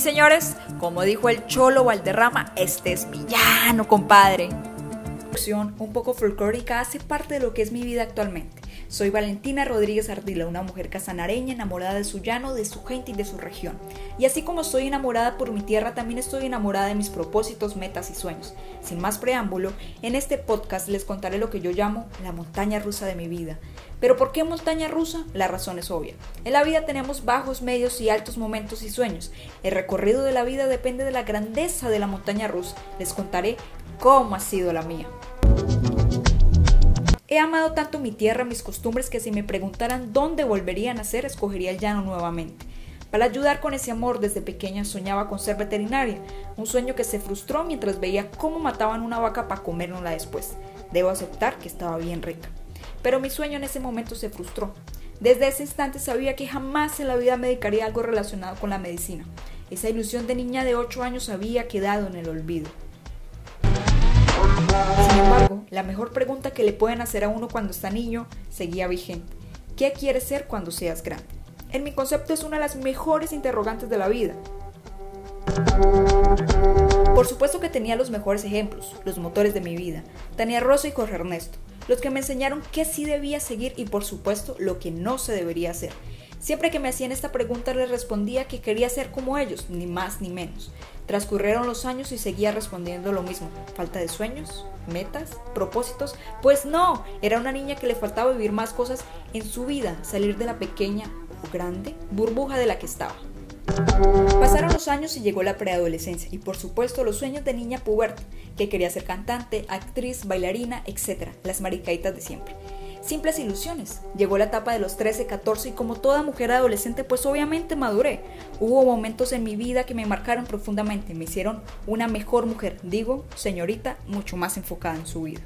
señores, como dijo el Cholo Valderrama, este es villano, compadre. Un poco folclórica hace parte de lo que es mi vida actualmente. Soy Valentina Rodríguez Ardila, una mujer casanareña enamorada de su llano, de su gente y de su región. Y así como estoy enamorada por mi tierra, también estoy enamorada de mis propósitos, metas y sueños. Sin más preámbulo, en este podcast les contaré lo que yo llamo la montaña rusa de mi vida. Pero ¿por qué montaña rusa? La razón es obvia. En la vida tenemos bajos, medios y altos momentos y sueños. El recorrido de la vida depende de la grandeza de la montaña rusa. Les contaré cómo ha sido la mía. He amado tanto mi tierra, mis costumbres, que si me preguntaran dónde volvería a nacer, escogería el llano nuevamente. Para ayudar con ese amor, desde pequeña soñaba con ser veterinaria, un sueño que se frustró mientras veía cómo mataban una vaca para comérnosla después. Debo aceptar que estaba bien rica. Pero mi sueño en ese momento se frustró. Desde ese instante sabía que jamás en la vida me dedicaría algo relacionado con la medicina. Esa ilusión de niña de 8 años había quedado en el olvido. Sin embargo, la mejor pregunta que le pueden hacer a uno cuando está niño seguía vigente. ¿Qué quieres ser cuando seas grande? En mi concepto es una de las mejores interrogantes de la vida. Por supuesto que tenía los mejores ejemplos, los motores de mi vida, Tania Rosa y Jorge Ernesto, los que me enseñaron qué sí debía seguir y por supuesto lo que no se debería hacer. Siempre que me hacían esta pregunta les respondía que quería ser como ellos, ni más ni menos. Transcurrieron los años y seguía respondiendo lo mismo. ¿Falta de sueños? ¿Metas? ¿Propósitos? Pues no, era una niña que le faltaba vivir más cosas en su vida, salir de la pequeña o grande burbuja de la que estaba. Pasaron los años y llegó la preadolescencia y por supuesto los sueños de niña puberta, que quería ser cantante, actriz, bailarina, etc. Las maricaitas de siempre simples ilusiones. Llegó la etapa de los 13, 14 y como toda mujer adolescente pues obviamente maduré. Hubo momentos en mi vida que me marcaron profundamente, me hicieron una mejor mujer, digo, señorita, mucho más enfocada en su vida.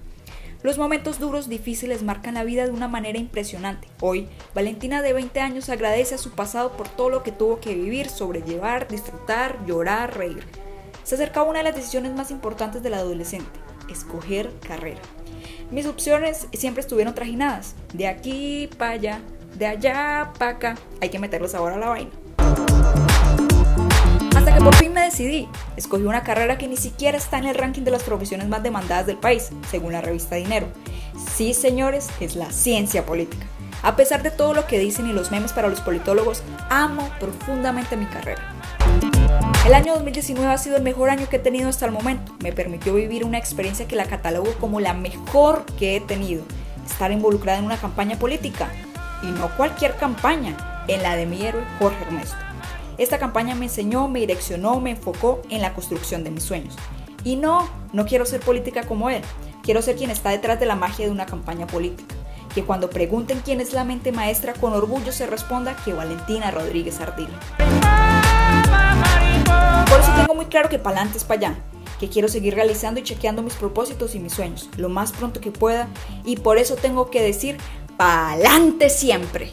Los momentos duros, difíciles marcan la vida de una manera impresionante. Hoy, Valentina de 20 años agradece a su pasado por todo lo que tuvo que vivir, sobrellevar, disfrutar, llorar, reír. Se acercaba una de las decisiones más importantes del adolescente, escoger carrera. Mis opciones siempre estuvieron trajinadas, de aquí para allá, de allá para acá. Hay que meterlos ahora a la vaina. Hasta que por fin me decidí. Escogí una carrera que ni siquiera está en el ranking de las profesiones más demandadas del país, según la revista Dinero. Sí, señores, es la ciencia política. A pesar de todo lo que dicen y los memes para los politólogos, amo profundamente mi carrera. El año 2019 ha sido el mejor año que he tenido hasta el momento. Me permitió vivir una experiencia que la catalogo como la mejor que he tenido. Estar involucrada en una campaña política. Y no cualquier campaña, en la de mi héroe Jorge Ernesto. Esta campaña me enseñó, me direccionó, me enfocó en la construcción de mis sueños. Y no, no quiero ser política como él. Quiero ser quien está detrás de la magia de una campaña política. Que cuando pregunten quién es la mente maestra, con orgullo se responda que Valentina Rodríguez Ardila. Por eso tengo muy claro que para es para allá, que quiero seguir realizando y chequeando mis propósitos y mis sueños lo más pronto que pueda y por eso tengo que decir para adelante siempre.